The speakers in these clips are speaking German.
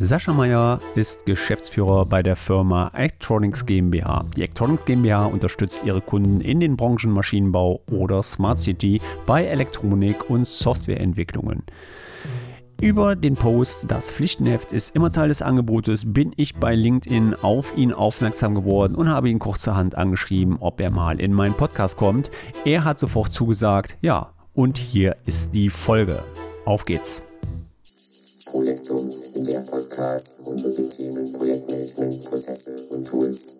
Sascha Meyer ist Geschäftsführer bei der Firma Electronics GmbH. Die Electronics GmbH unterstützt ihre Kunden in den Branchen Maschinenbau oder Smart City bei Elektronik- und Softwareentwicklungen. Über den Post Das Pflichtenheft ist immer Teil des Angebotes, bin ich bei LinkedIn auf ihn aufmerksam geworden und habe ihn kurzerhand angeschrieben, ob er mal in meinen Podcast kommt. Er hat sofort zugesagt, ja, und hier ist die Folge. Auf geht's. Projektum, der Podcast rund um die Themen Projektmanagement, Prozesse und Tools.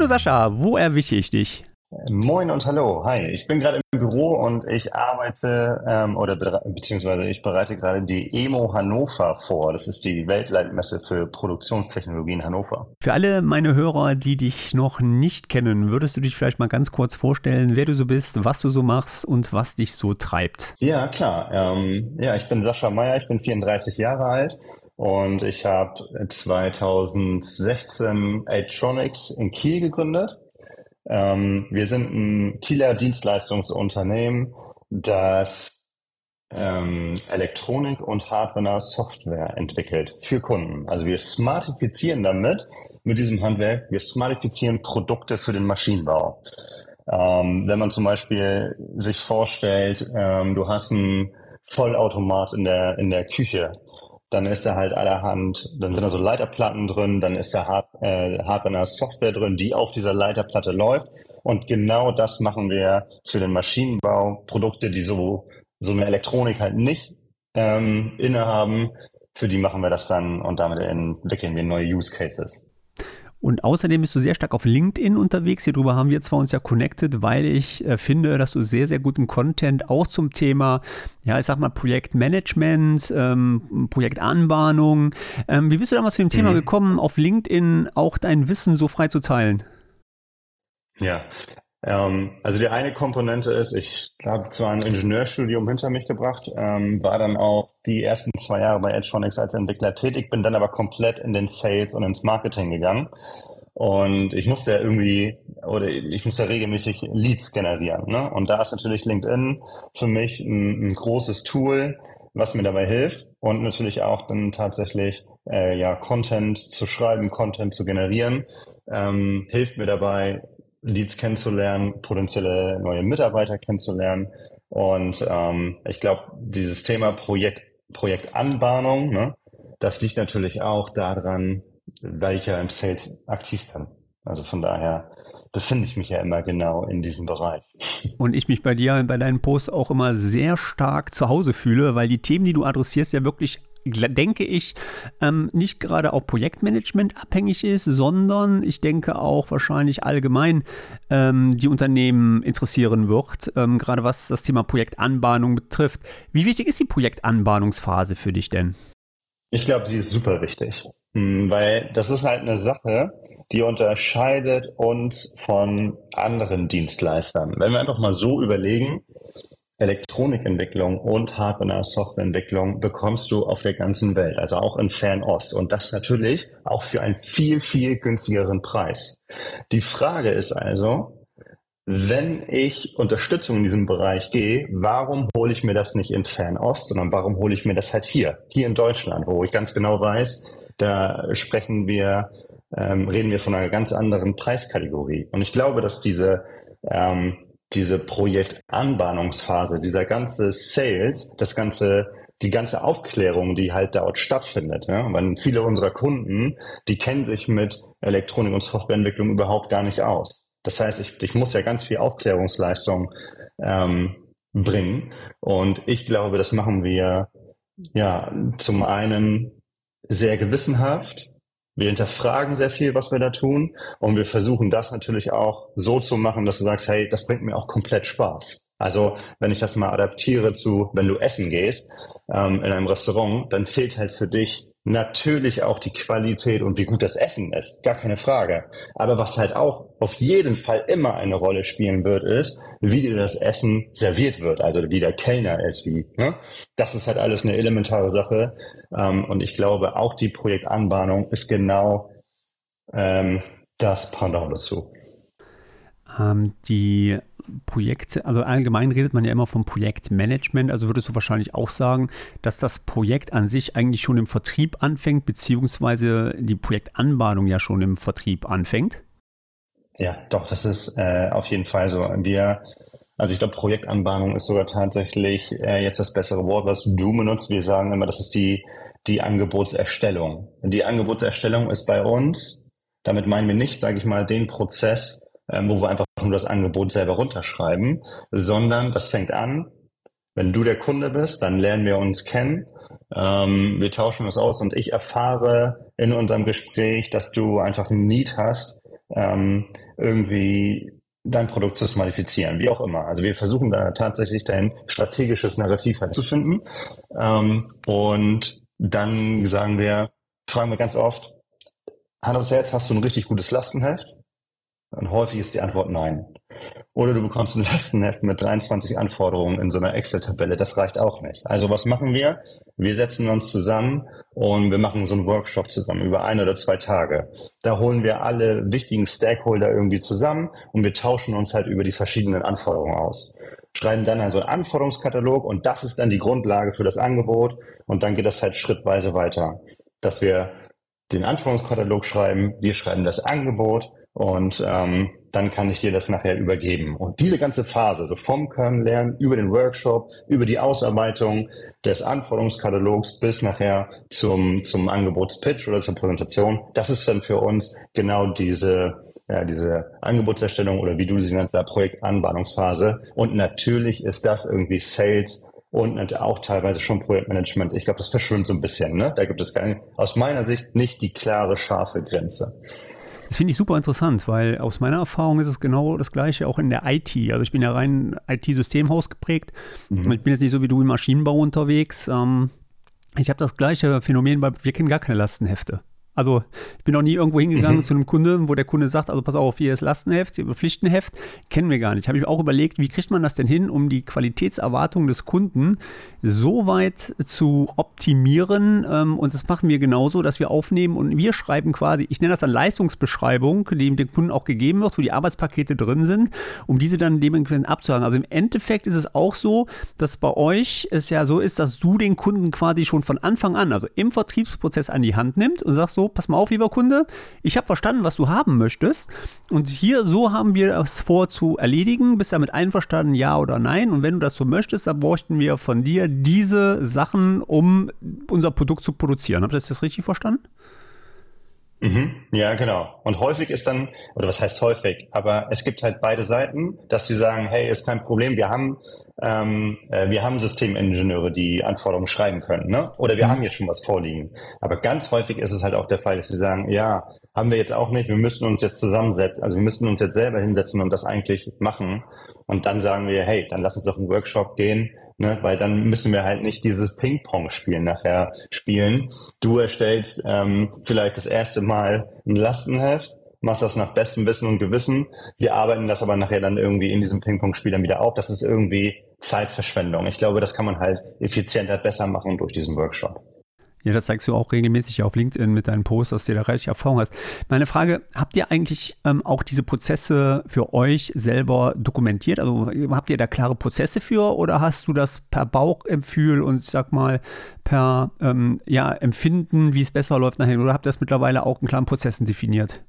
Hallo Sascha, wo erwische ich dich? Moin und hallo, hi. Ich bin gerade im Büro und ich arbeite ähm, oder beziehungsweise ich bereite gerade die EMO Hannover vor. Das ist die Weltleitmesse für Produktionstechnologie in Hannover. Für alle meine Hörer, die dich noch nicht kennen, würdest du dich vielleicht mal ganz kurz vorstellen, wer du so bist, was du so machst und was dich so treibt? Ja, klar. Ähm, ja, ich bin Sascha Meyer, ich bin 34 Jahre alt und ich habe 2016 Atronics in Kiel gegründet. Ähm, wir sind ein Kieler Dienstleistungsunternehmen, das ähm, Elektronik und Hardware Software entwickelt für Kunden. Also wir smartifizieren damit, mit diesem Handwerk, wir smartifizieren Produkte für den Maschinenbau. Ähm, wenn man zum Beispiel sich vorstellt, ähm, du hast einen Vollautomat in der, in der Küche dann ist da halt allerhand, dann sind da so Leiterplatten drin, dann ist da Hard, äh, Hardware Software drin, die auf dieser Leiterplatte läuft. Und genau das machen wir für den Maschinenbau. Produkte, die so, so eine Elektronik halt nicht ähm, innehaben, für die machen wir das dann und damit entwickeln wir neue Use Cases. Und außerdem bist du sehr stark auf LinkedIn unterwegs. Hierüber haben wir zwar uns ja connected, weil ich äh, finde, dass du sehr, sehr guten Content auch zum Thema, ja, ich sag mal, Projektmanagement, ähm, Projektanbahnung. Ähm, wie bist du damals zu dem Thema mhm. gekommen, auf LinkedIn auch dein Wissen so frei zu teilen? Ja, ähm, also die eine Komponente ist, ich habe zwar ein Ingenieurstudium hinter mich gebracht, ähm, war dann auch die ersten zwei Jahre bei Edgephonics als Entwickler tätig, bin dann aber komplett in den Sales und ins Marketing gegangen. Und ich musste ja irgendwie, oder ich musste ja regelmäßig Leads generieren. Ne? Und da ist natürlich LinkedIn für mich ein, ein großes Tool, was mir dabei hilft und natürlich auch dann tatsächlich äh, ja Content zu schreiben, Content zu generieren, ähm, hilft mir dabei, Leads kennenzulernen, potenzielle neue Mitarbeiter kennenzulernen. Und ähm, ich glaube, dieses Thema Projekt, Projektanbahnung, ne, das liegt natürlich auch daran, weil ich ja im Sales aktiv bin. Also von daher befinde ich mich ja immer genau in diesem Bereich. Und ich mich bei dir, bei deinen Posts auch immer sehr stark zu Hause fühle, weil die Themen, die du adressierst, ja wirklich denke ich, ähm, nicht gerade auch Projektmanagement abhängig ist, sondern ich denke auch wahrscheinlich allgemein ähm, die Unternehmen interessieren wird, ähm, gerade was das Thema Projektanbahnung betrifft. Wie wichtig ist die Projektanbahnungsphase für dich denn? Ich glaube, sie ist super wichtig, hm, weil das ist halt eine Sache, die unterscheidet uns von anderen Dienstleistern. Wenn wir einfach mal so überlegen, Elektronikentwicklung und Hardware-Softwareentwicklung bekommst du auf der ganzen Welt, also auch in Fernost. Und das natürlich auch für einen viel, viel günstigeren Preis. Die Frage ist also, wenn ich Unterstützung in diesem Bereich gehe, warum hole ich mir das nicht in Fernost, sondern warum hole ich mir das halt hier, hier in Deutschland, wo ich ganz genau weiß, da sprechen wir, ähm, reden wir von einer ganz anderen Preiskategorie. Und ich glaube, dass diese ähm, diese Projektanbahnungsphase, dieser ganze Sales, das ganze, die ganze Aufklärung, die halt dort stattfindet. Ja? Weil viele unserer Kunden, die kennen sich mit Elektronik- und Softwareentwicklung überhaupt gar nicht aus. Das heißt, ich, ich muss ja ganz viel Aufklärungsleistung ähm, bringen. Und ich glaube, das machen wir ja zum einen sehr gewissenhaft, wir hinterfragen sehr viel, was wir da tun. Und wir versuchen das natürlich auch so zu machen, dass du sagst, hey, das bringt mir auch komplett Spaß. Also wenn ich das mal adaptiere zu, wenn du essen gehst ähm, in einem Restaurant, dann zählt halt für dich Natürlich auch die Qualität und wie gut das Essen ist, gar keine Frage. Aber was halt auch auf jeden Fall immer eine Rolle spielen wird, ist, wie dir das Essen serviert wird, also wie der Kellner ist, wie. Ne? Das ist halt alles eine elementare Sache. Ähm, und ich glaube, auch die Projektanbahnung ist genau ähm, das Pendant dazu. Ähm, die Projekte, also allgemein redet man ja immer vom Projektmanagement, also würdest du wahrscheinlich auch sagen, dass das Projekt an sich eigentlich schon im Vertrieb anfängt, beziehungsweise die Projektanbahnung ja schon im Vertrieb anfängt? Ja, doch, das ist äh, auf jeden Fall so. Wir, also ich glaube, Projektanbahnung ist sogar tatsächlich äh, jetzt das bessere Wort, was du benutzt. Wir sagen immer, das ist die, die Angebotserstellung. Die Angebotserstellung ist bei uns, damit meinen wir nicht, sage ich mal, den Prozess, ähm, wo wir einfach nur das Angebot selber runterschreiben, sondern das fängt an, wenn du der Kunde bist, dann lernen wir uns kennen, ähm, wir tauschen uns aus und ich erfahre in unserem Gespräch, dass du einfach ein Need hast, ähm, irgendwie dein Produkt zu modifizieren, wie auch immer. Also wir versuchen da tatsächlich dein strategisches Narrativ halt zu finden. Ähm, und dann sagen wir, fragen wir ganz oft, Hand aufs Herz, hast du ein richtig gutes Lastenheft? Und häufig ist die Antwort nein. Oder du bekommst ein Lastenheft mit 23 Anforderungen in so einer Excel-Tabelle. Das reicht auch nicht. Also was machen wir? Wir setzen uns zusammen und wir machen so einen Workshop zusammen über ein oder zwei Tage. Da holen wir alle wichtigen Stakeholder irgendwie zusammen und wir tauschen uns halt über die verschiedenen Anforderungen aus. Schreiben dann also einen Anforderungskatalog und das ist dann die Grundlage für das Angebot und dann geht das halt schrittweise weiter. Dass wir den Anforderungskatalog schreiben, wir schreiben das Angebot und ähm, dann kann ich dir das nachher übergeben. Und diese ganze Phase, so vom Kernlernen über den Workshop, über die Ausarbeitung des Anforderungskatalogs bis nachher zum, zum Angebotspitch oder zur Präsentation, das ist dann für uns genau diese, ja, diese Angebotserstellung oder wie du sie nennst, der Projektanbahnungsphase. Und natürlich ist das irgendwie Sales und auch teilweise schon Projektmanagement. Ich glaube, das verschwimmt so ein bisschen. Ne? Da gibt es aus meiner Sicht nicht die klare, scharfe Grenze. Das finde ich super interessant, weil aus meiner Erfahrung ist es genau das Gleiche auch in der IT. Also ich bin ja rein IT-Systemhaus geprägt. Mhm. Ich bin jetzt nicht so wie du im Maschinenbau unterwegs. Ähm, ich habe das gleiche Phänomen, weil wir kennen gar keine Lastenhefte. Also ich bin noch nie irgendwo hingegangen mhm. zu einem Kunde, wo der Kunde sagt, also pass auf, hier ist Lastenheft, hier Pflichtenheft, kennen wir gar nicht. Habe ich auch überlegt, wie kriegt man das denn hin, um die Qualitätserwartung des Kunden so weit zu optimieren. Ähm, und das machen wir genauso, dass wir aufnehmen und wir schreiben quasi, ich nenne das dann Leistungsbeschreibung, die dem Kunden auch gegeben wird, wo die Arbeitspakete drin sind, um diese dann dementsprechend abzuhaken. Also im Endeffekt ist es auch so, dass bei euch es ja so ist, dass du den Kunden quasi schon von Anfang an, also im Vertriebsprozess an die Hand nimmst und sagst so, pass mal auf, lieber Kunde, ich habe verstanden, was du haben möchtest. Und hier, so haben wir es vor zu erledigen. Bist du damit einverstanden, ja oder nein? Und wenn du das so möchtest, dann bräuchten wir von dir diese Sachen, um unser Produkt zu produzieren. Habt ihr das richtig verstanden? Mhm. Ja, genau. Und häufig ist dann, oder was heißt häufig, aber es gibt halt beide Seiten, dass sie sagen, hey, ist kein Problem, wir haben, ähm, äh, wir haben Systemingenieure, die Anforderungen schreiben können, ne? Oder wir mhm. haben hier schon was vorliegen. Aber ganz häufig ist es halt auch der Fall, dass sie sagen, ja, haben wir jetzt auch nicht, wir müssen uns jetzt zusammensetzen, also wir müssen uns jetzt selber hinsetzen und das eigentlich machen. Und dann sagen wir, hey, dann lass uns doch einen Workshop gehen, Ne, weil dann müssen wir halt nicht dieses Ping-Pong-Spiel nachher spielen. Du erstellst ähm, vielleicht das erste Mal ein Lastenheft, machst das nach bestem Wissen und Gewissen. Wir arbeiten das aber nachher dann irgendwie in diesem Ping-Pong-Spiel dann wieder auf. Das ist irgendwie Zeitverschwendung. Ich glaube, das kann man halt effizienter besser machen durch diesen Workshop. Ja, das zeigst du auch regelmäßig auf LinkedIn mit deinen Posts, dass du da reichlich Erfahrung hast. Meine Frage, habt ihr eigentlich ähm, auch diese Prozesse für euch selber dokumentiert? Also habt ihr da klare Prozesse für oder hast du das per Bauchempfühl und sag mal per ähm, ja, Empfinden, wie es besser läuft nachher? Oder habt ihr das mittlerweile auch in klaren Prozessen definiert?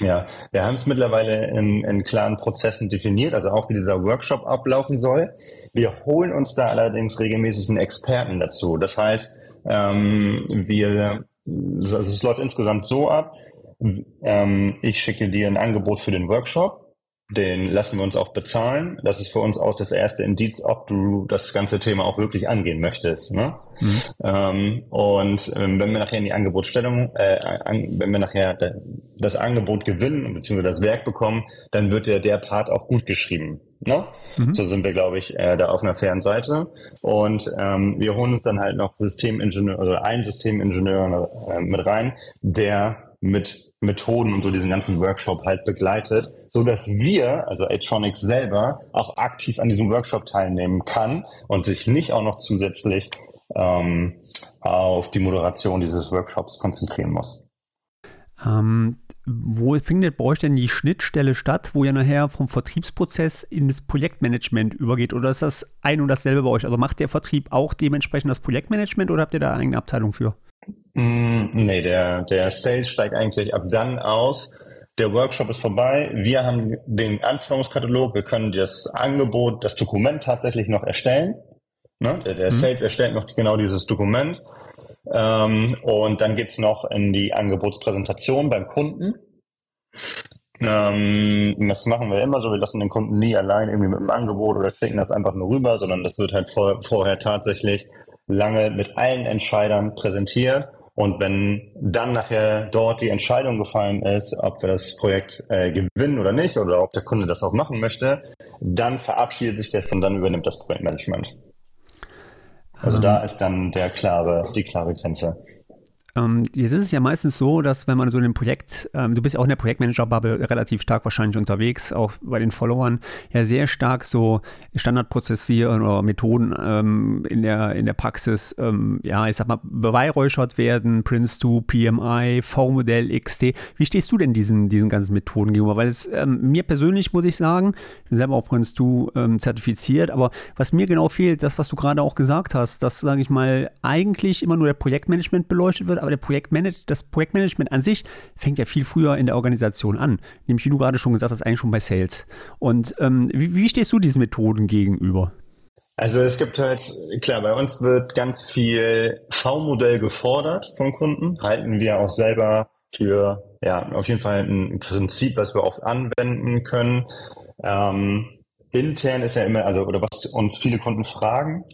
Ja, wir haben es mittlerweile in, in klaren Prozessen definiert, also auch wie dieser Workshop ablaufen soll. Wir holen uns da allerdings regelmäßig einen Experten dazu. Das heißt, ähm, wir, also es läuft insgesamt so ab, ähm, ich schicke dir ein Angebot für den Workshop, den lassen wir uns auch bezahlen. Das ist für uns auch das erste Indiz, ob du das ganze Thema auch wirklich angehen möchtest. Ne? Mhm. Ähm, und ähm, wenn wir nachher in die Angebotsstellung, äh, an, wenn wir nachher das Angebot gewinnen bzw. das Werk bekommen, dann wird der, der Part auch gut geschrieben. Ne? Mhm. So sind wir, glaube ich, äh, da auf einer fairen Seite. Und ähm, wir holen uns dann halt noch Systemingenieur, also einen Systemingenieur äh, mit rein, der mit Methoden und so diesen ganzen Workshop halt begleitet, so dass wir, also Atronics selber, auch aktiv an diesem Workshop teilnehmen kann und sich nicht auch noch zusätzlich ähm, auf die Moderation dieses Workshops konzentrieren muss. Ähm, wo findet bei euch denn die Schnittstelle statt, wo ihr nachher vom Vertriebsprozess in das Projektmanagement übergeht? Oder ist das ein und dasselbe bei euch? Also macht der Vertrieb auch dementsprechend das Projektmanagement oder habt ihr da eine Abteilung für? Mm, nee, der, der Sales steigt eigentlich ab dann aus. Der Workshop ist vorbei. Wir haben den Anforderungskatalog. Wir können das Angebot, das Dokument tatsächlich noch erstellen. Ne? Der, der mhm. Sales erstellt noch genau dieses Dokument. Ähm, und dann geht's noch in die Angebotspräsentation beim Kunden. Ähm, das machen wir immer so. Wir lassen den Kunden nie allein irgendwie mit dem Angebot oder schicken das einfach nur rüber, sondern das wird halt vor, vorher tatsächlich lange mit allen Entscheidern präsentiert. Und wenn dann nachher dort die Entscheidung gefallen ist, ob wir das Projekt äh, gewinnen oder nicht, oder ob der Kunde das auch machen möchte, dann verabschiedet sich das und dann übernimmt das Projektmanagement. Also um, da ähm. ist dann der klare, die klare Grenze. Ähm, jetzt ist es ja meistens so, dass wenn man so in einem Projekt, ähm, du bist ja auch in der Projektmanager-Bubble relativ stark wahrscheinlich unterwegs, auch bei den Followern, ja sehr stark so Standardprozessieren oder Methoden ähm, in, der, in der Praxis, ähm, ja, ich sag mal, beweihräuchert werden, Prince2, PMI, V-Modell, XT. Wie stehst du denn diesen, diesen ganzen Methoden gegenüber? Weil es ähm, mir persönlich, muss ich sagen, ich bin selber auch Prince2 ähm, zertifiziert, aber was mir genau fehlt, das, was du gerade auch gesagt hast, dass, sage ich mal, eigentlich immer nur der Projektmanagement beleuchtet wird, aber der Projektmanage das Projektmanagement an sich fängt ja viel früher in der Organisation an. Nämlich, wie du gerade schon gesagt hast, eigentlich schon bei Sales. Und ähm, wie, wie stehst du diesen Methoden gegenüber? Also es gibt halt, klar, bei uns wird ganz viel V-Modell gefordert von Kunden, halten wir auch selber für, ja, auf jeden Fall ein Prinzip, was wir oft anwenden können. Ähm, intern ist ja immer, also, oder was uns viele Kunden fragen,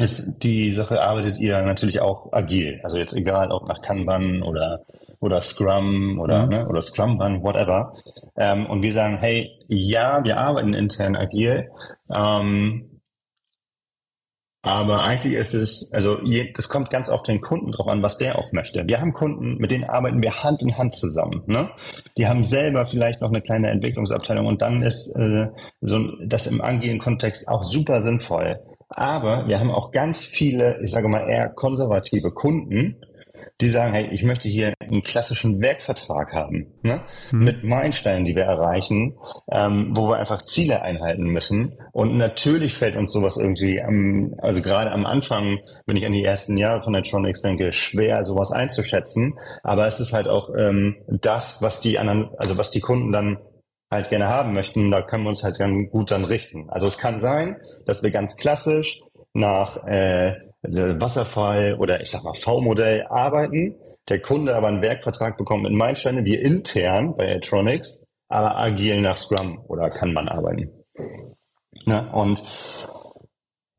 ist die Sache, arbeitet ihr natürlich auch agil. Also jetzt egal, ob nach Kanban oder, oder Scrum oder, mhm. ne, oder Scrumban, whatever. Ähm, und wir sagen, hey, ja, wir arbeiten intern agil. Ähm, aber eigentlich ist es, also je, das kommt ganz auf den Kunden drauf an, was der auch möchte. Wir haben Kunden, mit denen arbeiten wir Hand in Hand zusammen. Ne? Die haben selber vielleicht noch eine kleine Entwicklungsabteilung und dann ist äh, so das im agilen Kontext auch super sinnvoll. Aber wir haben auch ganz viele, ich sage mal eher konservative Kunden, die sagen, hey, ich möchte hier einen klassischen Werkvertrag haben, ne? Mhm. mit Meilensteinen, die wir erreichen, ähm, wo wir einfach Ziele einhalten müssen. Und natürlich fällt uns sowas irgendwie, am, also gerade am Anfang, wenn ich an die ersten Jahre von Electronics denke, schwer, sowas einzuschätzen. Aber es ist halt auch ähm, das, was die anderen, also was die Kunden dann halt gerne haben möchten, da können wir uns halt dann gut dann richten. Also es kann sein, dass wir ganz klassisch nach äh, Wasserfall oder ich sag mal V-Modell arbeiten, der Kunde aber einen Werkvertrag bekommt mit Meilensteine, wir intern bei Atronics, aber agil nach Scrum oder kann man arbeiten. Ne? Und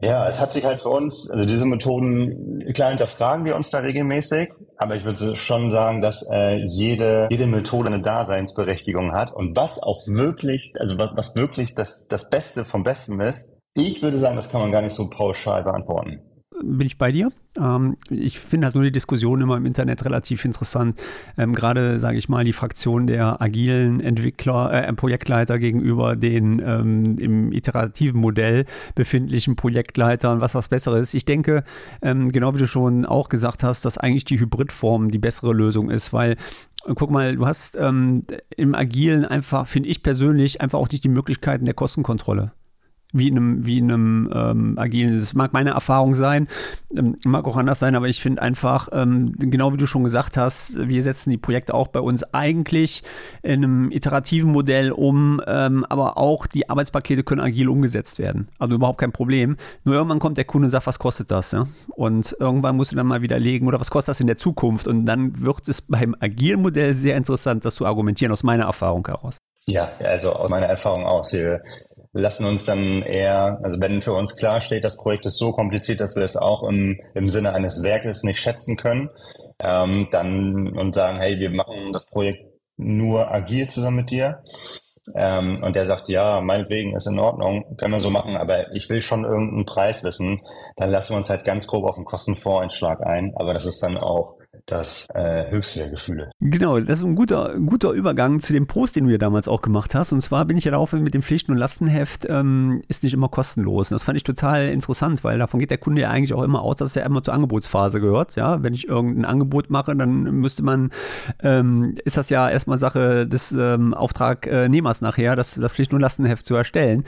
ja, es hat sich halt für uns, also diese Methoden, klar hinterfragen wir uns da regelmäßig, aber ich würde schon sagen, dass äh, jede, jede Methode eine Daseinsberechtigung hat. Und was auch wirklich, also was, was wirklich das, das Beste vom Besten ist, ich würde sagen, das kann man gar nicht so pauschal beantworten bin ich bei dir. Ähm, ich finde halt nur die Diskussion immer im Internet relativ interessant. Ähm, Gerade, sage ich mal, die Fraktion der agilen Entwickler, äh, Projektleiter gegenüber den ähm, im iterativen Modell befindlichen Projektleitern, was was Besseres. Ich denke, ähm, genau wie du schon auch gesagt hast, dass eigentlich die Hybridform die bessere Lösung ist, weil guck mal, du hast ähm, im Agilen einfach, finde ich persönlich, einfach auch nicht die Möglichkeiten der Kostenkontrolle wie in einem, wie in einem ähm, agilen. Das mag meine Erfahrung sein, ähm, mag auch anders sein, aber ich finde einfach, ähm, genau wie du schon gesagt hast, wir setzen die Projekte auch bei uns eigentlich in einem iterativen Modell um, ähm, aber auch die Arbeitspakete können agil umgesetzt werden. Also überhaupt kein Problem. Nur irgendwann kommt der Kunde und sagt, was kostet das? Ja? Und irgendwann musst du dann mal widerlegen, oder was kostet das in der Zukunft? Und dann wird es beim agilen Modell sehr interessant, das zu argumentieren, aus meiner Erfahrung heraus. Ja, also aus meiner Erfahrung aus. Wir lassen uns dann eher, also wenn für uns klar steht, das Projekt ist so kompliziert, dass wir es auch im, im Sinne eines Werkes nicht schätzen können, ähm, dann und sagen, hey, wir machen das Projekt nur agil zusammen mit dir. Ähm, und der sagt, ja, meinetwegen ist in Ordnung, können wir so machen, aber ich will schon irgendeinen Preis wissen. Dann lassen wir uns halt ganz grob auf den Kostenvoreinschlag ein. Aber das ist dann auch das äh, höchste der Gefühle. Genau, das ist ein guter, guter Übergang zu dem Post, den du ja damals auch gemacht hast. Und zwar bin ich ja darauf mit dem Pflichten- und Lastenheft ähm, ist nicht immer kostenlos. Und das fand ich total interessant, weil davon geht der Kunde ja eigentlich auch immer aus, dass er immer zur Angebotsphase gehört. Ja, wenn ich irgendein Angebot mache, dann müsste man, ähm, ist das ja erstmal Sache des ähm, Auftragnehmers nachher, das, das Pflichten- und Lastenheft zu erstellen.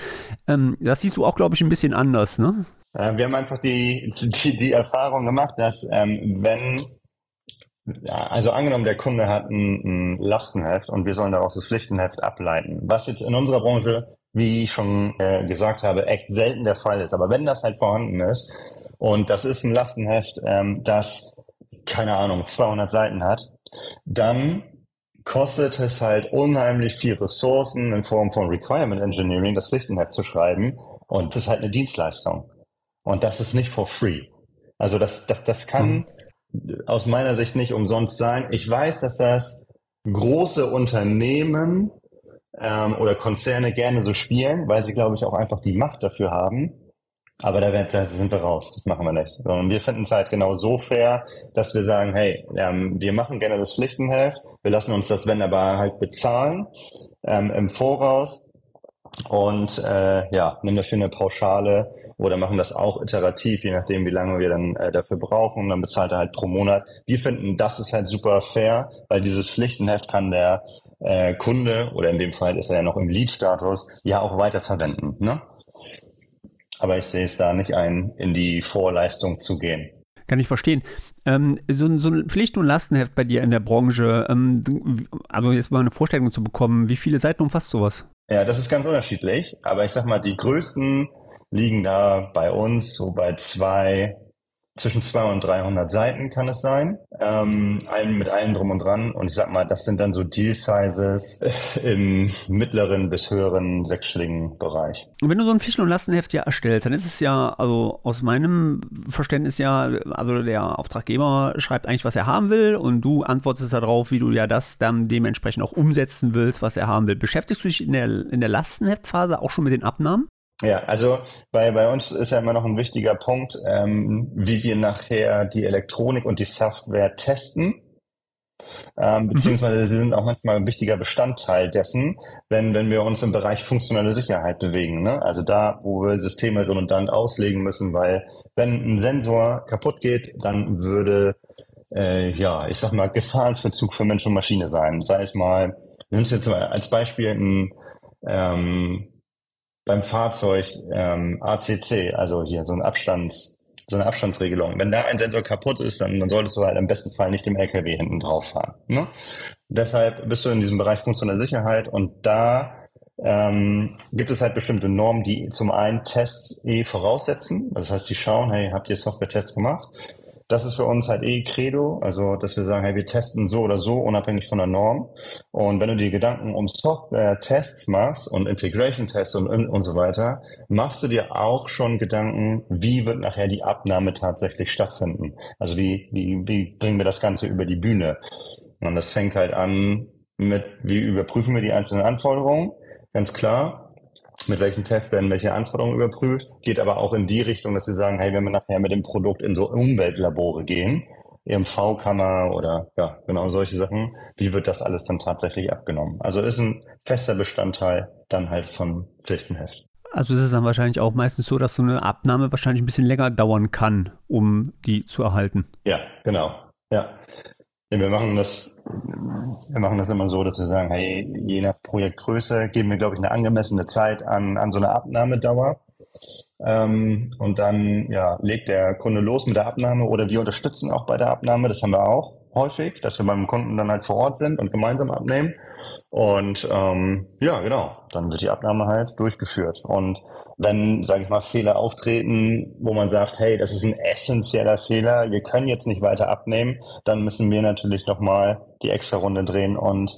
Ähm, das siehst du auch, glaube ich, ein bisschen anders, ne? Äh, wir haben einfach die, die, die Erfahrung gemacht, dass ähm, wenn also angenommen, der Kunde hat ein, ein Lastenheft und wir sollen daraus das Pflichtenheft ableiten, was jetzt in unserer Branche, wie ich schon äh, gesagt habe, echt selten der Fall ist. Aber wenn das halt vorhanden ist und das ist ein Lastenheft, ähm, das, keine Ahnung, 200 Seiten hat, dann kostet es halt unheimlich viel Ressourcen in Form von Requirement Engineering, das Pflichtenheft zu schreiben. Und es ist halt eine Dienstleistung. Und das ist nicht for free. Also das, das, das kann, mhm aus meiner Sicht nicht umsonst sein. Ich weiß, dass das große Unternehmen ähm, oder Konzerne gerne so spielen, weil sie, glaube ich, auch einfach die Macht dafür haben. Aber da, sind wir raus. Das machen wir nicht. Sondern wir finden es halt genau so fair, dass wir sagen, hey, ähm, wir machen gerne das Pflichtenheft. Wir lassen uns das, wenn aber halt bezahlen ähm, im Voraus und äh, ja, nehmen dafür eine Pauschale oder machen das auch iterativ, je nachdem, wie lange wir dann äh, dafür brauchen. Dann bezahlt er halt pro Monat. Wir finden, das ist halt super fair, weil dieses Pflichtenheft kann der äh, Kunde, oder in dem Fall ist er ja noch im Lead-Status, ja auch weiterverwenden. Ne? Aber ich sehe es da nicht ein, in die Vorleistung zu gehen. Kann ich verstehen. Ähm, so, so, ein Pflicht- und Lastenheft bei dir in der Branche, ähm, also jetzt mal eine Vorstellung zu bekommen, wie viele Seiten umfasst sowas? Ja, das ist ganz unterschiedlich. Aber ich sag mal, die größten liegen da bei uns so bei zwei, zwischen 200 und 300 Seiten kann es sein, ähm, ein, mit allem drum und dran. Und ich sag mal, das sind dann so Deal-Sizes im mittleren bis höheren sechsstelligen Bereich. Und wenn du so ein Fischen- und Lastenheft ja erstellst, dann ist es ja, also aus meinem Verständnis ja, also der Auftraggeber schreibt eigentlich, was er haben will und du antwortest darauf, wie du ja das dann dementsprechend auch umsetzen willst, was er haben will. Beschäftigst du dich in der, in der Lastenheftphase auch schon mit den Abnahmen? Ja, also bei, bei uns ist ja immer noch ein wichtiger Punkt, ähm, wie wir nachher die Elektronik und die Software testen. Ähm, mhm. beziehungsweise sie sind auch manchmal ein wichtiger Bestandteil dessen, wenn, wenn wir uns im Bereich funktionelle Sicherheit bewegen. Ne? Also da, wo wir Systeme redundant auslegen müssen, weil wenn ein Sensor kaputt geht, dann würde, äh, ja, ich sag mal, Gefahrenverzug für Mensch und Maschine sein. Sei es mal, nimm es jetzt mal als Beispiel ein ähm, beim Fahrzeug ähm, ACC, also hier so ein Abstands, so eine Abstandsregelung. Wenn da ein Sensor kaputt ist, dann, dann solltest du halt im besten Fall nicht dem LKW hinten drauf fahren. Ne? Deshalb bist du in diesem Bereich funktionelle Sicherheit und da ähm, gibt es halt bestimmte Normen, die zum einen Tests eh voraussetzen. Das heißt, sie schauen, hey, habt ihr Software-Tests gemacht? Das ist für uns halt eh Credo, also dass wir sagen, hey, wir testen so oder so, unabhängig von der Norm. Und wenn du dir Gedanken um Software-Tests machst und Integration-Tests und, und so weiter, machst du dir auch schon Gedanken, wie wird nachher die Abnahme tatsächlich stattfinden? Also wie, wie, wie bringen wir das Ganze über die Bühne? Und das fängt halt an mit, wie überprüfen wir die einzelnen Anforderungen? Ganz klar mit welchen Tests werden welche Anforderungen überprüft, geht aber auch in die Richtung, dass wir sagen, hey, wenn wir nachher mit dem Produkt in so Umweltlabore gehen, EMV-Kammer oder ja, genau solche Sachen, wie wird das alles dann tatsächlich abgenommen? Also ist ein fester Bestandteil dann halt von Pflichtenheft. Also ist es dann wahrscheinlich auch meistens so, dass so eine Abnahme wahrscheinlich ein bisschen länger dauern kann, um die zu erhalten. Ja, genau. Ja. Ja, wir machen das, wir machen das immer so, dass wir sagen, hey, je nach Projektgröße geben wir, glaube ich, eine angemessene Zeit an, an so eine Abnahmedauer. Ähm, und dann ja, legt der Kunde los mit der Abnahme oder wir unterstützen auch bei der Abnahme. Das haben wir auch häufig, dass wir beim Kunden dann halt vor Ort sind und gemeinsam abnehmen. Und ähm, ja, genau, dann wird die Abnahme halt durchgeführt. Und wenn, sage ich mal, Fehler auftreten, wo man sagt, hey, das ist ein essentieller Fehler, wir können jetzt nicht weiter abnehmen, dann müssen wir natürlich nochmal die extra Runde drehen und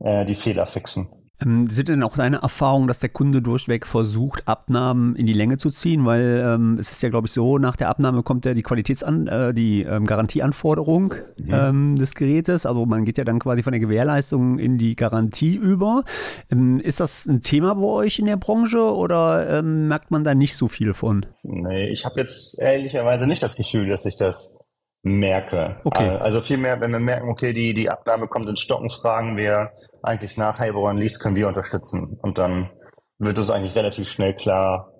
äh, die Fehler fixen. Ähm, sind denn auch deine Erfahrungen, dass der Kunde durchweg versucht, Abnahmen in die Länge zu ziehen? Weil ähm, es ist ja, glaube ich, so, nach der Abnahme kommt ja die Qualitätsan äh, die ähm, Garantieanforderung mhm. ähm, des Gerätes. Also man geht ja dann quasi von der Gewährleistung in die Garantie über. Ähm, ist das ein Thema bei euch in der Branche oder ähm, merkt man da nicht so viel von? Nee, ich habe jetzt ehrlicherweise nicht das Gefühl, dass ich das merke. Okay. Also vielmehr, wenn wir merken, okay, die, die Abnahme kommt ins Stocken, fragen wir, eigentlich nach, hey, woran liegt's, können wir unterstützen? Und dann wird es eigentlich relativ schnell klar,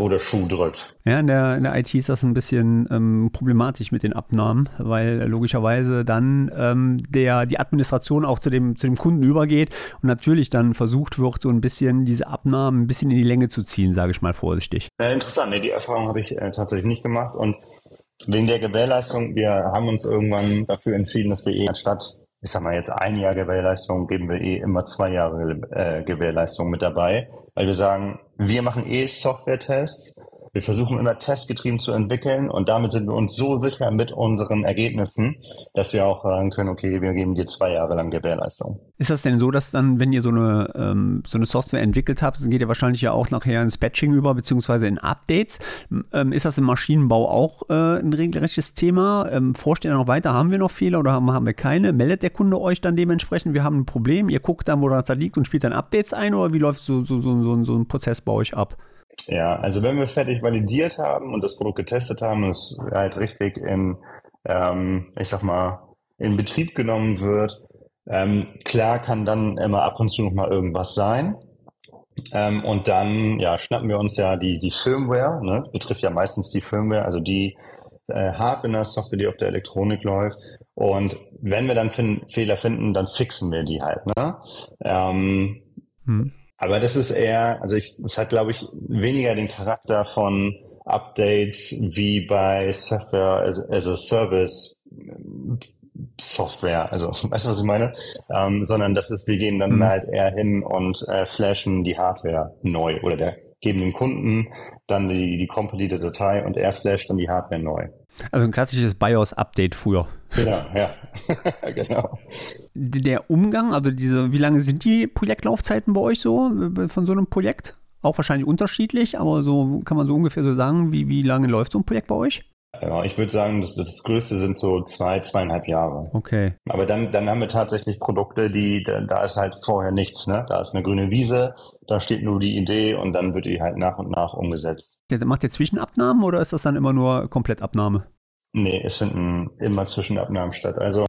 wo der Schuh drückt. Ja, in der, in der IT ist das ein bisschen ähm, problematisch mit den Abnahmen, weil logischerweise dann ähm, der, die Administration auch zu dem, zu dem Kunden übergeht und natürlich dann versucht wird, so ein bisschen diese Abnahmen ein bisschen in die Länge zu ziehen, sage ich mal vorsichtig. Äh, interessant, nee, die Erfahrung habe ich äh, tatsächlich nicht gemacht und wegen der Gewährleistung, wir haben uns irgendwann dafür entschieden, dass wir eh anstatt ich sag mal jetzt ein Jahr Gewährleistung, geben wir eh immer zwei Jahre äh, Gewährleistung mit dabei, weil wir sagen, wir machen eh Software-Tests wir versuchen immer testgetrieben zu entwickeln und damit sind wir uns so sicher mit unseren Ergebnissen, dass wir auch sagen können, okay, wir geben dir zwei Jahre lang Gewährleistung. Ist das denn so, dass dann, wenn ihr so eine, ähm, so eine Software entwickelt habt, dann geht ihr wahrscheinlich ja auch nachher ins Patching über, beziehungsweise in Updates. Ähm, ist das im Maschinenbau auch äh, ein regelrechtes Thema? Ähm, forscht ihr noch weiter? Haben wir noch Fehler oder haben, haben wir keine? Meldet der Kunde euch dann dementsprechend, wir haben ein Problem, ihr guckt dann, wo das da liegt und spielt dann Updates ein oder wie läuft so, so, so, so, so ein Prozess bei euch ab? Ja, also wenn wir fertig validiert haben und das Produkt getestet haben und es halt richtig in, ähm, ich sag mal, in Betrieb genommen wird, ähm, klar kann dann immer ab und zu noch mal irgendwas sein. Ähm, und dann ja, schnappen wir uns ja die, die Firmware, ne? betrifft ja meistens die Firmware, also die äh, Hardware-Software, die auf der Elektronik läuft. Und wenn wir dann fin Fehler finden, dann fixen wir die halt. Ne? Ähm, hm. Aber das ist eher, also ich, das hat, glaube ich, weniger den Charakter von Updates wie bei Software as, as a Service Software, also weißt du, was ich meine? Ähm, sondern das ist, wir gehen dann mhm. halt eher hin und äh, flashen die Hardware neu oder der geben dem Kunden dann die, die kompilierte Datei und er flasht dann die Hardware neu. Also ein klassisches BIOS-Update früher. Genau, ja. genau. Der Umgang, also diese, wie lange sind die Projektlaufzeiten bei euch so von so einem Projekt? Auch wahrscheinlich unterschiedlich, aber so kann man so ungefähr so sagen, wie, wie lange läuft so ein Projekt bei euch? Ja, ich würde sagen, das, das Größte sind so zwei, zweieinhalb Jahre. Okay. Aber dann, dann haben wir tatsächlich Produkte, die, da, da ist halt vorher nichts, ne? Da ist eine grüne Wiese, da steht nur die Idee und dann wird die halt nach und nach umgesetzt. Macht ihr Zwischenabnahmen oder ist das dann immer nur Komplettabnahme? Nee, es finden immer Zwischenabnahmen statt. Also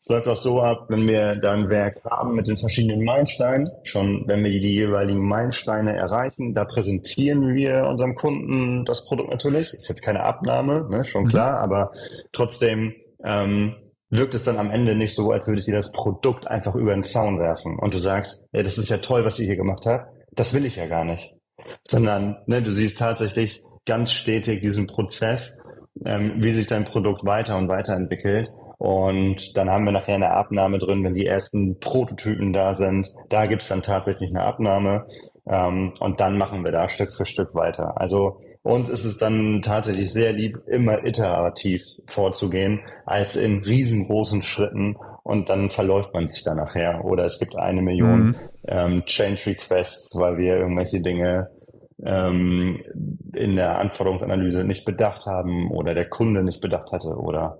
es läuft auch so ab, wenn wir da ein Werk haben mit den verschiedenen Meilensteinen, schon wenn wir die jeweiligen Meilensteine erreichen, da präsentieren wir unserem Kunden das Produkt natürlich. Ist jetzt keine Abnahme, ne, schon mhm. klar, aber trotzdem ähm, wirkt es dann am Ende nicht so, als würde ich dir das Produkt einfach über den Zaun werfen und du sagst, ey, das ist ja toll, was ihr hier gemacht habt. Das will ich ja gar nicht. Sondern ne, du siehst tatsächlich ganz stetig diesen Prozess, ähm, wie sich dein Produkt weiter und weiterentwickelt. Und dann haben wir nachher eine Abnahme drin, wenn die ersten Prototypen da sind. Da gibt's dann tatsächlich eine Abnahme. Ähm, und dann machen wir da Stück für Stück weiter. Also uns ist es dann tatsächlich sehr lieb, immer iterativ vorzugehen, als in riesengroßen Schritten und dann verläuft man sich da nachher. Oder es gibt eine Million mhm. ähm, Change Requests, weil wir irgendwelche Dinge ähm, in der Anforderungsanalyse nicht bedacht haben oder der Kunde nicht bedacht hatte oder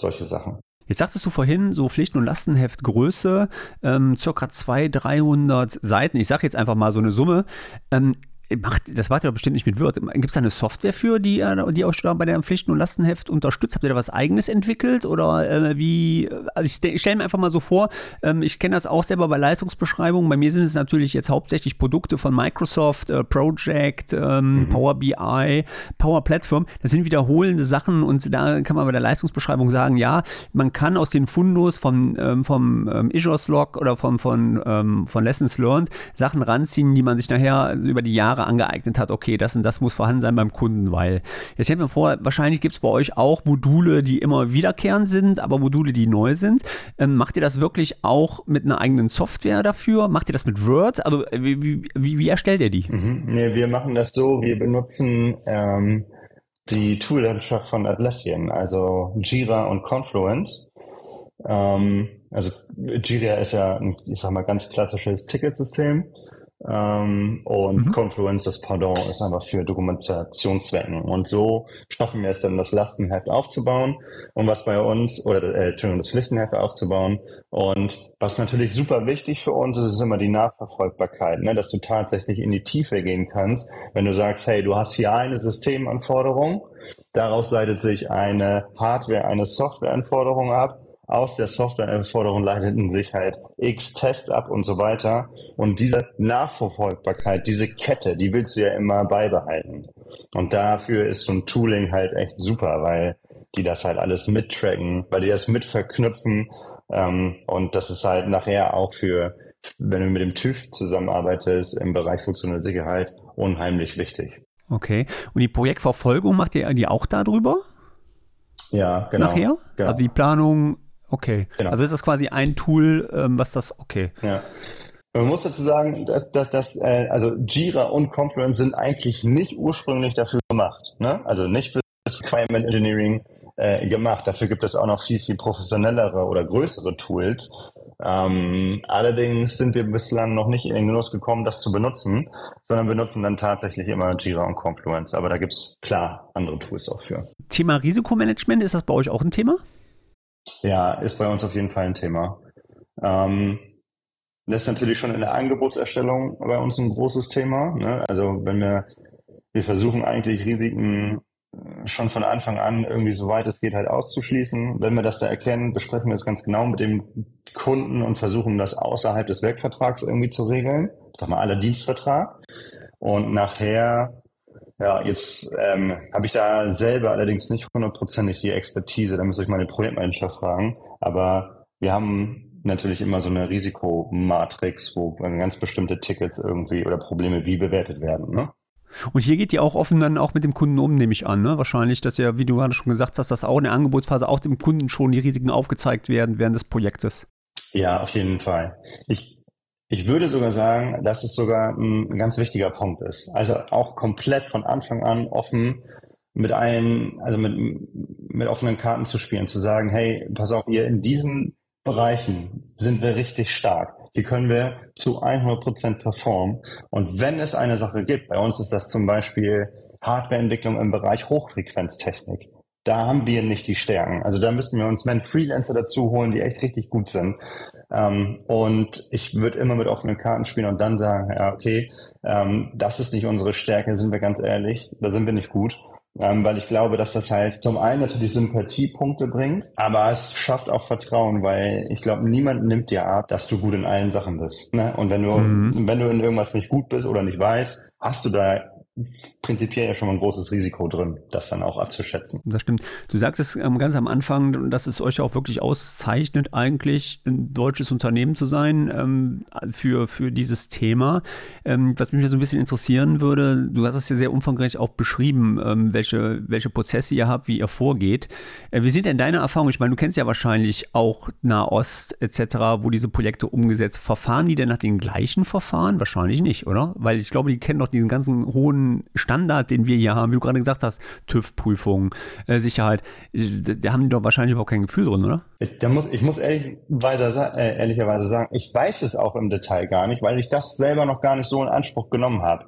solche Sachen. Jetzt sagtest du vorhin, so Pflichten- und Lastenheftgröße, ähm, circa 200, 300 Seiten. Ich sage jetzt einfach mal so eine Summe. Ähm, Macht, das macht ihr doch bestimmt nicht mit Word. Gibt es da eine Software für, die, die euch bei der Pflichten- und Lastenheft unterstützt? Habt ihr da was Eigenes entwickelt? Oder äh, wie? Also ich, ich stelle mir einfach mal so vor, ähm, ich kenne das auch selber bei Leistungsbeschreibungen. Bei mir sind es natürlich jetzt hauptsächlich Produkte von Microsoft, äh, Project, ähm, mhm. Power BI, Power Platform. Das sind wiederholende Sachen und da kann man bei der Leistungsbeschreibung sagen, ja, man kann aus den Fundus vom, ähm, vom ähm, Azure Slog oder vom, von, ähm, von Lessons Learned Sachen ranziehen, die man sich nachher über die Jahre Jahre angeeignet hat, okay, das und das muss vorhanden sein beim Kunden, weil jetzt stellt mir vor, wahrscheinlich gibt es bei euch auch Module, die immer wiederkehrend sind, aber Module, die neu sind. Ähm, macht ihr das wirklich auch mit einer eigenen Software dafür? Macht ihr das mit Word? Also wie, wie, wie erstellt ihr die? Mhm. Nee, wir machen das so, wir benutzen ähm, die Toollandschaft von Atlassian, also Jira und Confluence. Ähm, Also Jira ist ja ein, ich sag mal, ganz klassisches Ticketsystem. Ähm, und mhm. Confluence, das Pardon, ist einfach für Dokumentationszwecken. Und so schaffen wir es dann, das Lastenheft aufzubauen und was bei uns, oder äh, Entschuldigung, das Pflichtenheft aufzubauen. Und was natürlich super wichtig für uns ist, ist immer die Nachverfolgbarkeit, ne? dass du tatsächlich in die Tiefe gehen kannst, wenn du sagst, hey, du hast hier eine Systemanforderung, daraus leitet sich eine Hardware, eine Softwareanforderung ab aus der Softwareanforderung leiteten sich halt x Tests ab und so weiter. Und diese Nachverfolgbarkeit, diese Kette, die willst du ja immer beibehalten. Und dafür ist so ein Tooling halt echt super, weil die das halt alles mittracken, weil die das mit verknüpfen. Ähm, und das ist halt nachher auch für, wenn du mit dem TÜV zusammenarbeitest im Bereich funktionelle Sicherheit, unheimlich wichtig. Okay. Und die Projektverfolgung macht ihr die auch darüber? Ja, genau. Nachher? Genau. Also die Planung, Okay. Genau. Also ist das quasi ein Tool, ähm, was das, okay. Ja. Man muss dazu sagen, dass, dass, dass äh, also Jira und Confluence sind eigentlich nicht ursprünglich dafür gemacht. Ne? Also nicht für das Requirement Engineering äh, gemacht. Dafür gibt es auch noch viel, viel professionellere oder größere Tools. Ähm, allerdings sind wir bislang noch nicht in den Genuss gekommen, das zu benutzen, sondern benutzen dann tatsächlich immer Jira und Confluence. Aber da gibt es klar andere Tools auch für. Thema Risikomanagement, ist das bei euch auch ein Thema? Ja, ist bei uns auf jeden Fall ein Thema. Ähm, das ist natürlich schon in der Angebotserstellung bei uns ein großes Thema. Ne? Also wenn wir, wir versuchen eigentlich Risiken äh, schon von Anfang an irgendwie so weit es geht halt auszuschließen. Wenn wir das da erkennen, besprechen wir es ganz genau mit dem Kunden und versuchen das außerhalb des Werkvertrags irgendwie zu regeln. Sag mal, aller Dienstvertrag. Und nachher ja, jetzt ähm, habe ich da selber allerdings nicht hundertprozentig die Expertise. Da müsste ich meine Projektmanager fragen. Aber wir haben natürlich immer so eine Risikomatrix, wo ganz bestimmte Tickets irgendwie oder Probleme wie bewertet werden. Ne? Und hier geht ihr auch offen dann auch mit dem Kunden um, nehme ich an. Ne? Wahrscheinlich, dass ja, wie du gerade schon gesagt hast, dass auch in der Angebotsphase auch dem Kunden schon die Risiken aufgezeigt werden während des Projektes. Ja, auf jeden Fall. Ich ich würde sogar sagen, dass es sogar ein ganz wichtiger Punkt ist. Also auch komplett von Anfang an offen mit allen, also mit, mit offenen Karten zu spielen, zu sagen, hey, pass auf, ihr in diesen Bereichen sind wir richtig stark. Hier können wir zu 100 Prozent performen. Und wenn es eine Sache gibt, bei uns ist das zum Beispiel Hardwareentwicklung im Bereich Hochfrequenztechnik. Da haben wir nicht die Stärken. Also da müssten wir uns men Freelancer dazu holen, die echt richtig gut sind. Ähm, und ich würde immer mit offenen Karten spielen und dann sagen, ja, okay, ähm, das ist nicht unsere Stärke, sind wir ganz ehrlich, da sind wir nicht gut. Ähm, weil ich glaube, dass das halt zum einen natürlich Sympathiepunkte bringt, aber es schafft auch Vertrauen, weil ich glaube, niemand nimmt dir ab, dass du gut in allen Sachen bist. Ne? Und wenn du, mhm. wenn du in irgendwas nicht gut bist oder nicht weißt, hast du da prinzipiell ja schon mal ein großes Risiko drin, das dann auch abzuschätzen. Das stimmt. Du sagst es ähm, ganz am Anfang, dass es euch auch wirklich auszeichnet, eigentlich ein deutsches Unternehmen zu sein ähm, für, für dieses Thema. Ähm, was mich so ein bisschen interessieren würde, du hast es ja sehr umfangreich auch beschrieben, ähm, welche, welche Prozesse ihr habt, wie ihr vorgeht. Äh, wie sind denn deine Erfahrungen? Ich meine, du kennst ja wahrscheinlich auch Nahost etc., wo diese Projekte umgesetzt. Verfahren die denn nach den gleichen Verfahren? Wahrscheinlich nicht, oder? Weil ich glaube, die kennen doch diesen ganzen hohen Standard, den wir hier haben, wie du gerade gesagt hast, TÜV-Prüfung, äh, Sicherheit, da haben die doch wahrscheinlich überhaupt kein Gefühl drin, oder? Ich, da muss, ich muss ehrlicherweise, äh, ehrlicherweise sagen, ich weiß es auch im Detail gar nicht, weil ich das selber noch gar nicht so in Anspruch genommen habe.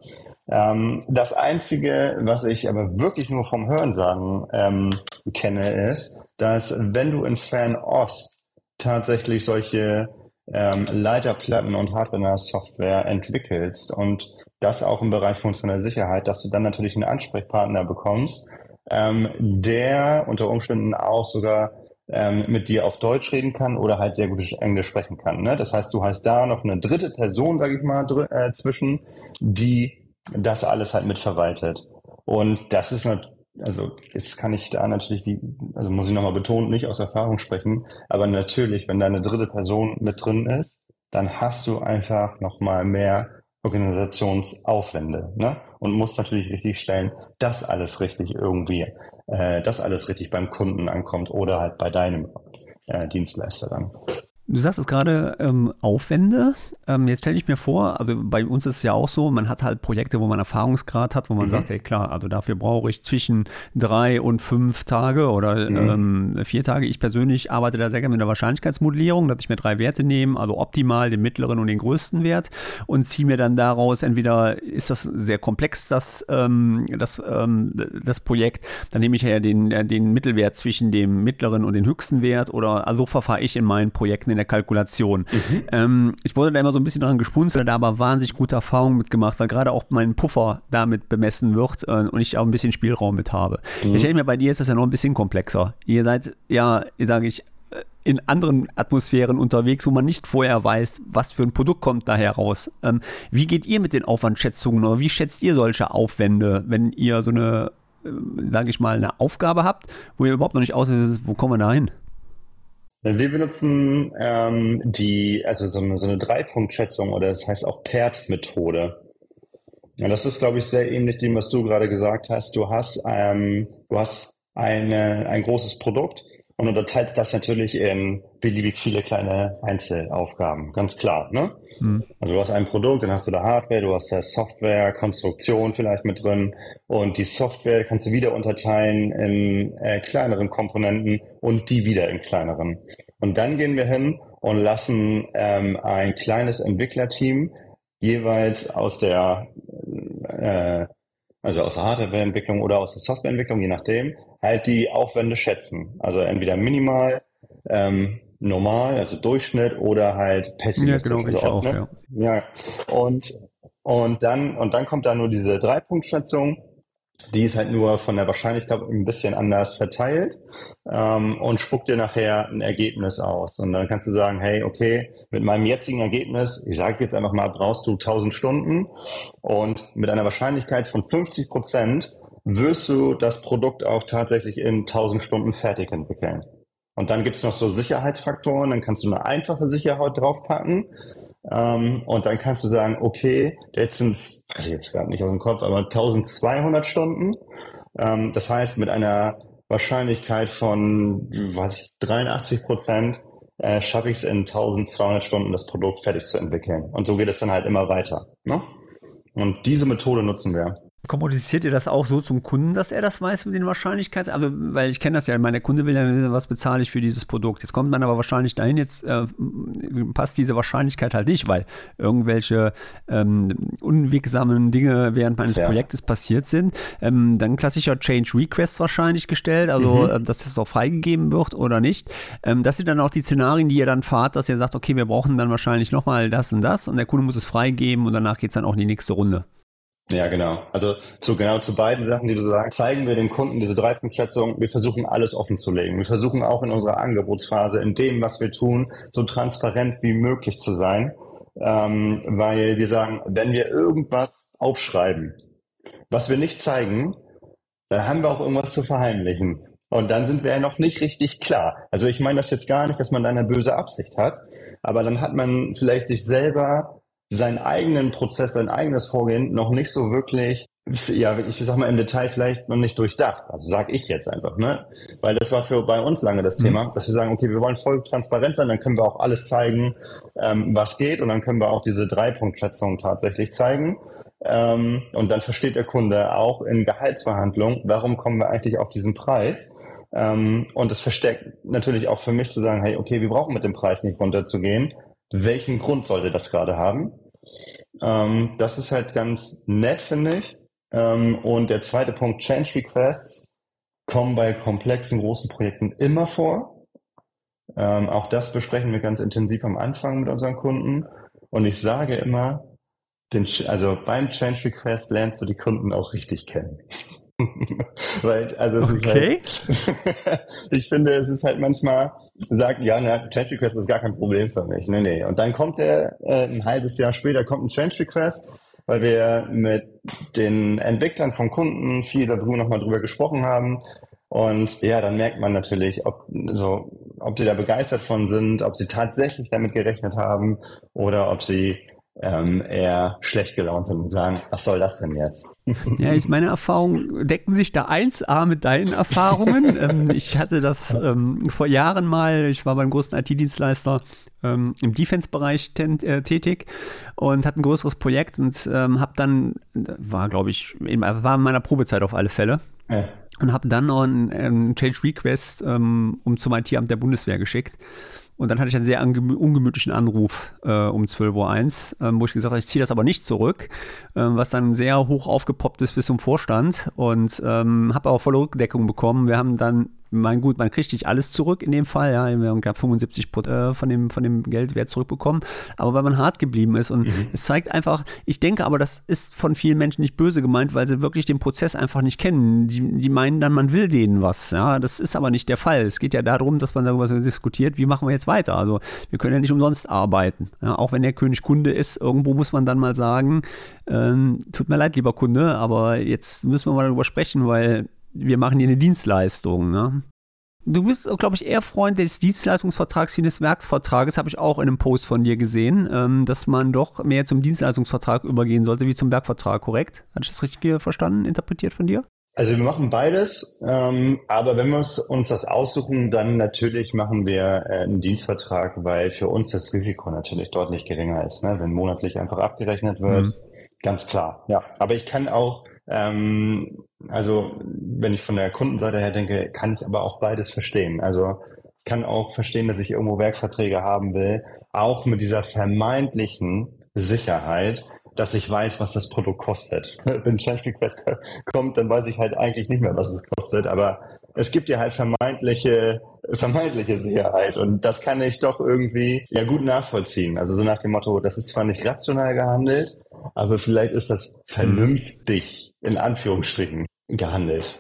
Ähm, das Einzige, was ich aber wirklich nur vom Hörensagen ähm, kenne, ist, dass wenn du in Fernost tatsächlich solche ähm, Leiterplatten und Hardware-Software entwickelst und das auch im Bereich funktionelle Sicherheit, dass du dann natürlich einen Ansprechpartner bekommst, ähm, der unter Umständen auch sogar ähm, mit dir auf Deutsch reden kann oder halt sehr gut Englisch sprechen kann. Ne? Das heißt, du hast da noch eine dritte Person, sage ich mal, äh, zwischen, die das alles halt mitverwaltet. Und das ist natürlich also jetzt kann ich da natürlich, wie, also muss ich nochmal betonen, nicht aus Erfahrung sprechen, aber natürlich, wenn da eine dritte Person mit drin ist, dann hast du einfach nochmal mehr Organisationsaufwände ne? und musst natürlich richtig stellen, dass alles richtig irgendwie, äh, dass alles richtig beim Kunden ankommt oder halt bei deinem äh, Dienstleister dann. Du sagst es gerade, ähm, Aufwände. Ähm, jetzt stelle ich mir vor, also bei uns ist es ja auch so, man hat halt Projekte, wo man Erfahrungsgrad hat, wo man mhm. sagt, hey klar, also dafür brauche ich zwischen drei und fünf Tage oder mhm. ähm, vier Tage. Ich persönlich arbeite da sehr gerne mit der Wahrscheinlichkeitsmodellierung, dass ich mir drei Werte nehme, also optimal den mittleren und den größten Wert und ziehe mir dann daraus, entweder ist das sehr komplex, das, ähm, das, ähm, das Projekt, dann nehme ich ja den, den Mittelwert zwischen dem mittleren und dem höchsten Wert oder also so verfahre ich in meinen Projekten in der Kalkulation. Mhm. Ähm, ich wurde da immer so ein bisschen dran gespunzelt, da aber wahnsinnig gute Erfahrungen mitgemacht, weil gerade auch mein Puffer damit bemessen wird äh, und ich auch ein bisschen Spielraum mit habe. Mhm. Ich stelle mir bei dir ist das ja noch ein bisschen komplexer. Ihr seid ja, sage ich, äh, in anderen Atmosphären unterwegs, wo man nicht vorher weiß, was für ein Produkt kommt da heraus. Ähm, wie geht ihr mit den Aufwandschätzungen oder wie schätzt ihr solche Aufwände, wenn ihr so eine, äh, sage ich mal, eine Aufgabe habt, wo ihr überhaupt noch nicht auswisst, wo kommen wir da hin? Wir benutzen ähm, die, also so eine, so eine Dreipunktschätzung oder das heißt auch PERT-Methode. Ja, das ist, glaube ich, sehr ähnlich dem, was du gerade gesagt hast. Du hast, ähm, du hast eine, ein großes Produkt und unterteilst das natürlich in beliebig viele kleine Einzelaufgaben. Ganz klar, ne? Mhm. Also du hast ein Produkt, dann hast du da Hardware, du hast da Software, Konstruktion vielleicht mit drin und die Software kannst du wieder unterteilen in äh, kleineren Komponenten und die wieder in kleineren. Und dann gehen wir hin und lassen ähm, ein kleines Entwicklerteam jeweils aus der äh, also aus der Hardwareentwicklung oder aus der Softwareentwicklung, je nachdem, halt die Aufwände schätzen. Also entweder minimal, ähm, normal, also Durchschnitt oder halt pessimistisch. Ja, genau, also ich auch, ne? ja. ja. Und, und dann, und dann kommt da nur diese Dreipunktschätzung. Die ist halt nur von der Wahrscheinlichkeit ein bisschen anders verteilt ähm, und spuckt dir nachher ein Ergebnis aus. Und dann kannst du sagen, hey, okay, mit meinem jetzigen Ergebnis, ich sage jetzt einfach mal, brauchst du 1000 Stunden und mit einer Wahrscheinlichkeit von 50 Prozent wirst du das Produkt auch tatsächlich in 1000 Stunden fertig entwickeln. Und dann gibt's noch so Sicherheitsfaktoren, dann kannst du eine einfache Sicherheit draufpacken. Ähm, und dann kannst du sagen, okay, jetzt sind es, weiß ich jetzt gerade nicht aus dem Kopf, aber 1200 Stunden. Ähm, das heißt, mit einer Wahrscheinlichkeit von, was ich, 83 Prozent äh, schaffe ich es in 1200 Stunden, das Produkt fertig zu entwickeln. Und so geht es dann halt immer weiter. Ne? Und diese Methode nutzen wir. Kommuniziert ihr das auch so zum Kunden, dass er das weiß mit den Wahrscheinlichkeiten? Also, weil ich kenne das ja, meine Kunde will ja wissen, was bezahle ich für dieses Produkt. Jetzt kommt man aber wahrscheinlich dahin, jetzt äh, passt diese Wahrscheinlichkeit halt nicht, weil irgendwelche ähm, unwegsamen Dinge während meines ja. Projektes passiert sind. Ähm, dann klassischer Change Request wahrscheinlich gestellt, also mhm. äh, dass das auch freigegeben wird oder nicht. Ähm, das sind dann auch die Szenarien, die ihr dann fahrt, dass ihr sagt, okay, wir brauchen dann wahrscheinlich nochmal das und das und der Kunde muss es freigeben und danach geht es dann auch in die nächste Runde. Ja, genau. Also zu genau zu beiden Sachen, die du sagst, zeigen wir dem Kunden diese Dreipunktschätzung. Wir versuchen alles offen zu legen. Wir versuchen auch in unserer Angebotsphase, in dem, was wir tun, so transparent wie möglich zu sein, ähm, weil wir sagen, wenn wir irgendwas aufschreiben, was wir nicht zeigen, dann haben wir auch irgendwas zu verheimlichen. Und dann sind wir ja noch nicht richtig klar. Also ich meine das jetzt gar nicht, dass man da eine böse Absicht hat, aber dann hat man vielleicht sich selber seinen eigenen Prozess, sein eigenes Vorgehen noch nicht so wirklich, ja, ich sag mal im Detail vielleicht noch nicht durchdacht. Also sag ich jetzt einfach, ne? Weil das war für bei uns lange das mhm. Thema, dass wir sagen, okay, wir wollen voll transparent sein, dann können wir auch alles zeigen, ähm, was geht und dann können wir auch diese Dreipunktschätzung tatsächlich zeigen. Ähm, und dann versteht der Kunde auch in Gehaltsverhandlungen, warum kommen wir eigentlich auf diesen Preis? Ähm, und es verstärkt natürlich auch für mich zu sagen, hey, okay, wir brauchen mit dem Preis nicht runterzugehen. Welchen Grund sollte das gerade haben? Ähm, das ist halt ganz nett, finde ich. Ähm, und der zweite Punkt, Change Requests, kommen bei komplexen, großen Projekten immer vor. Ähm, auch das besprechen wir ganz intensiv am Anfang mit unseren Kunden. Und ich sage immer, den, also beim Change Request lernst du die Kunden auch richtig kennen. Weil, also es okay. ist halt, ich finde, es ist halt manchmal, sagt, ja, na, Change Request ist gar kein Problem für mich. Nee, nee. Und dann kommt der, äh, ein halbes Jahr später kommt ein Change Request, weil wir mit den Entwicklern von Kunden viel darüber nochmal drüber gesprochen haben. Und ja, dann merkt man natürlich, ob, so, ob sie da begeistert von sind, ob sie tatsächlich damit gerechnet haben oder ob sie ähm, eher schlecht gelaunt sind und sagen, was soll das denn jetzt? Ja, ich meine Erfahrungen decken sich da 1A mit deinen Erfahrungen. ähm, ich hatte das ähm, vor Jahren mal, ich war beim größten IT-Dienstleister ähm, im Defense-Bereich äh, tätig und hatte ein größeres Projekt und ähm, habe dann, war glaube ich, in, war in meiner Probezeit auf alle Fälle. Ja. Und habe dann noch einen, einen Change Request ähm, um zum IT-Amt der Bundeswehr geschickt und dann hatte ich einen sehr ungemütlichen Anruf äh, um 12.01 Uhr, ähm, wo ich gesagt habe, ich ziehe das aber nicht zurück, ähm, was dann sehr hoch aufgepoppt ist bis zum Vorstand und ähm, habe aber volle Rückdeckung bekommen. Wir haben dann mein gut, man kriegt nicht alles zurück in dem Fall, ja, wir haben knapp 75 Prozent äh, von dem, von dem Geldwert zurückbekommen, aber weil man hart geblieben ist und mhm. es zeigt einfach, ich denke aber, das ist von vielen Menschen nicht böse gemeint, weil sie wirklich den Prozess einfach nicht kennen. Die, die meinen dann, man will denen was, ja, das ist aber nicht der Fall. Es geht ja darum, dass man darüber diskutiert, wie machen wir jetzt weiter. Also wir können ja nicht umsonst arbeiten, ja, auch wenn der König Kunde ist, irgendwo muss man dann mal sagen, ähm, tut mir leid, lieber Kunde, aber jetzt müssen wir mal darüber sprechen, weil wir machen hier eine Dienstleistung. Ne? Du bist, glaube ich, eher Freund des Dienstleistungsvertrags wie des Werksvertrages, habe ich auch in einem Post von dir gesehen, ähm, dass man doch mehr zum Dienstleistungsvertrag übergehen sollte wie zum Werkvertrag, korrekt? Hatte ich das richtig verstanden, interpretiert von dir? Also wir machen beides, ähm, aber wenn wir uns das aussuchen, dann natürlich machen wir äh, einen Dienstvertrag, weil für uns das Risiko natürlich deutlich geringer ist, ne? wenn monatlich einfach abgerechnet wird. Mhm. Ganz klar, ja. Aber ich kann auch ähm, also wenn ich von der Kundenseite her denke, kann ich aber auch beides verstehen. Also ich kann auch verstehen, dass ich irgendwo Werkverträge haben will, auch mit dieser vermeintlichen Sicherheit, dass ich weiß, was das Produkt kostet. Wenn Change Request kommt, dann weiß ich halt eigentlich nicht mehr, was es kostet, aber es gibt ja halt vermeintliche, vermeintliche Sicherheit und das kann ich doch irgendwie ja gut nachvollziehen. Also so nach dem Motto, das ist zwar nicht rational gehandelt, aber vielleicht ist das vernünftig in Anführungsstrichen gehandelt.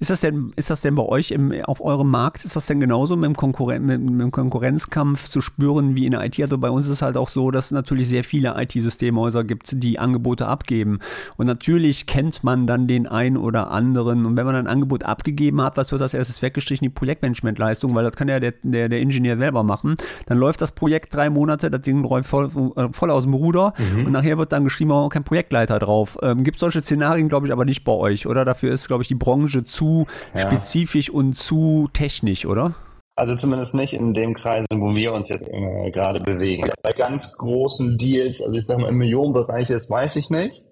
Ist das denn, ist das denn bei euch im, auf eurem Markt, ist das denn genauso mit dem, Konkurren mit, mit dem Konkurrenzkampf zu spüren wie in der IT? Also bei uns ist es halt auch so, dass es natürlich sehr viele IT-Systemhäuser gibt, die Angebote abgeben. Und natürlich kennt man dann den einen oder anderen. Und wenn man ein Angebot abgegeben hat, was wird als erstes weggestrichen? Die Projektmanagementleistung, weil das kann ja der, der, der Ingenieur selber machen. Dann läuft das Projekt drei Monate, das Ding läuft voll, äh, voll aus dem Ruder mhm. und nachher wird dann geschrieben, oh, kein Projektleiter drauf. Ähm, gibt solche Szenarien, glaube ich, aber nicht bei euch, oder? Dafür ist, glaube ich, die Branche zu ja. spezifisch und zu technisch, oder? Also zumindest nicht in dem Kreis, wo wir uns jetzt äh, gerade bewegen. Bei ganz großen Deals, also ich sage mal im Millionenbereich ist, weiß ich nicht,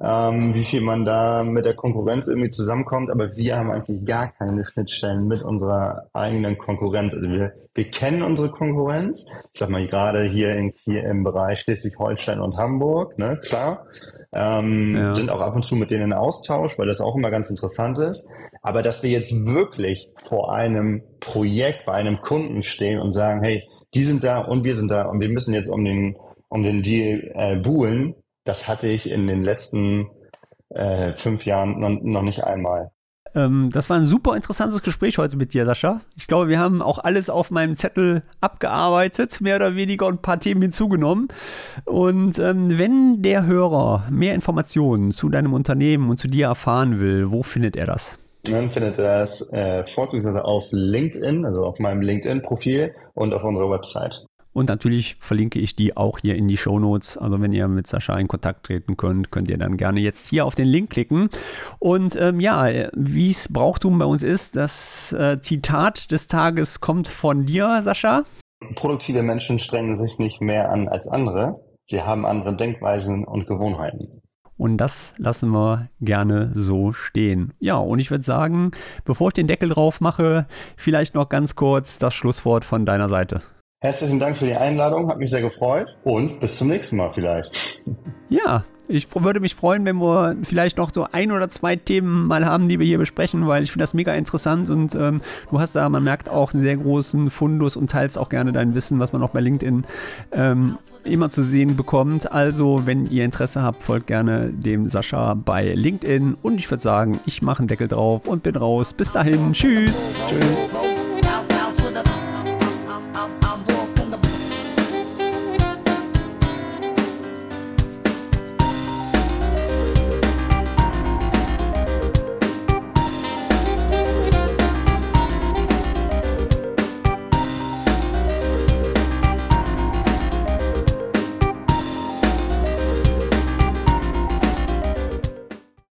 ähm, wie viel man da mit der Konkurrenz irgendwie zusammenkommt, aber wir haben eigentlich gar keine Schnittstellen mit unserer eigenen Konkurrenz. Also wir, wir kennen unsere Konkurrenz. Ich sag mal gerade hier, in, hier im Bereich Schleswig-Holstein und Hamburg, ne, klar. Ähm, ja. Sind auch ab und zu mit denen in Austausch, weil das auch immer ganz interessant ist. Aber dass wir jetzt wirklich vor einem Projekt bei einem Kunden stehen und sagen, hey, die sind da und wir sind da und wir müssen jetzt um den, um den Deal äh, buhlen, das hatte ich in den letzten äh, fünf Jahren noch, noch nicht einmal. Ähm, das war ein super interessantes Gespräch heute mit dir, Sascha. Ich glaube, wir haben auch alles auf meinem Zettel abgearbeitet, mehr oder weniger und ein paar Themen hinzugenommen. Und ähm, wenn der Hörer mehr Informationen zu deinem Unternehmen und zu dir erfahren will, wo findet er das? Dann findet er das äh, vorzugsweise auf LinkedIn, also auf meinem LinkedIn-Profil und auf unserer Website. Und natürlich verlinke ich die auch hier in die Show Notes. Also wenn ihr mit Sascha in Kontakt treten könnt, könnt ihr dann gerne jetzt hier auf den Link klicken. Und ähm, ja, wie es Brauchtum bei uns ist, das äh, Zitat des Tages kommt von dir, Sascha. Produktive Menschen strengen sich nicht mehr an als andere. Sie haben andere Denkweisen und Gewohnheiten. Und das lassen wir gerne so stehen. Ja, und ich würde sagen, bevor ich den Deckel drauf mache, vielleicht noch ganz kurz das Schlusswort von deiner Seite. Herzlichen Dank für die Einladung, hat mich sehr gefreut und bis zum nächsten Mal vielleicht. Ja, ich würde mich freuen, wenn wir vielleicht noch so ein oder zwei Themen mal haben, die wir hier besprechen, weil ich finde das mega interessant und ähm, du hast da, man merkt auch einen sehr großen Fundus und teilst auch gerne dein Wissen, was man auch bei LinkedIn ähm, immer zu sehen bekommt. Also, wenn ihr Interesse habt, folgt gerne dem Sascha bei LinkedIn und ich würde sagen, ich mache einen Deckel drauf und bin raus. Bis dahin, tschüss. Tschüss.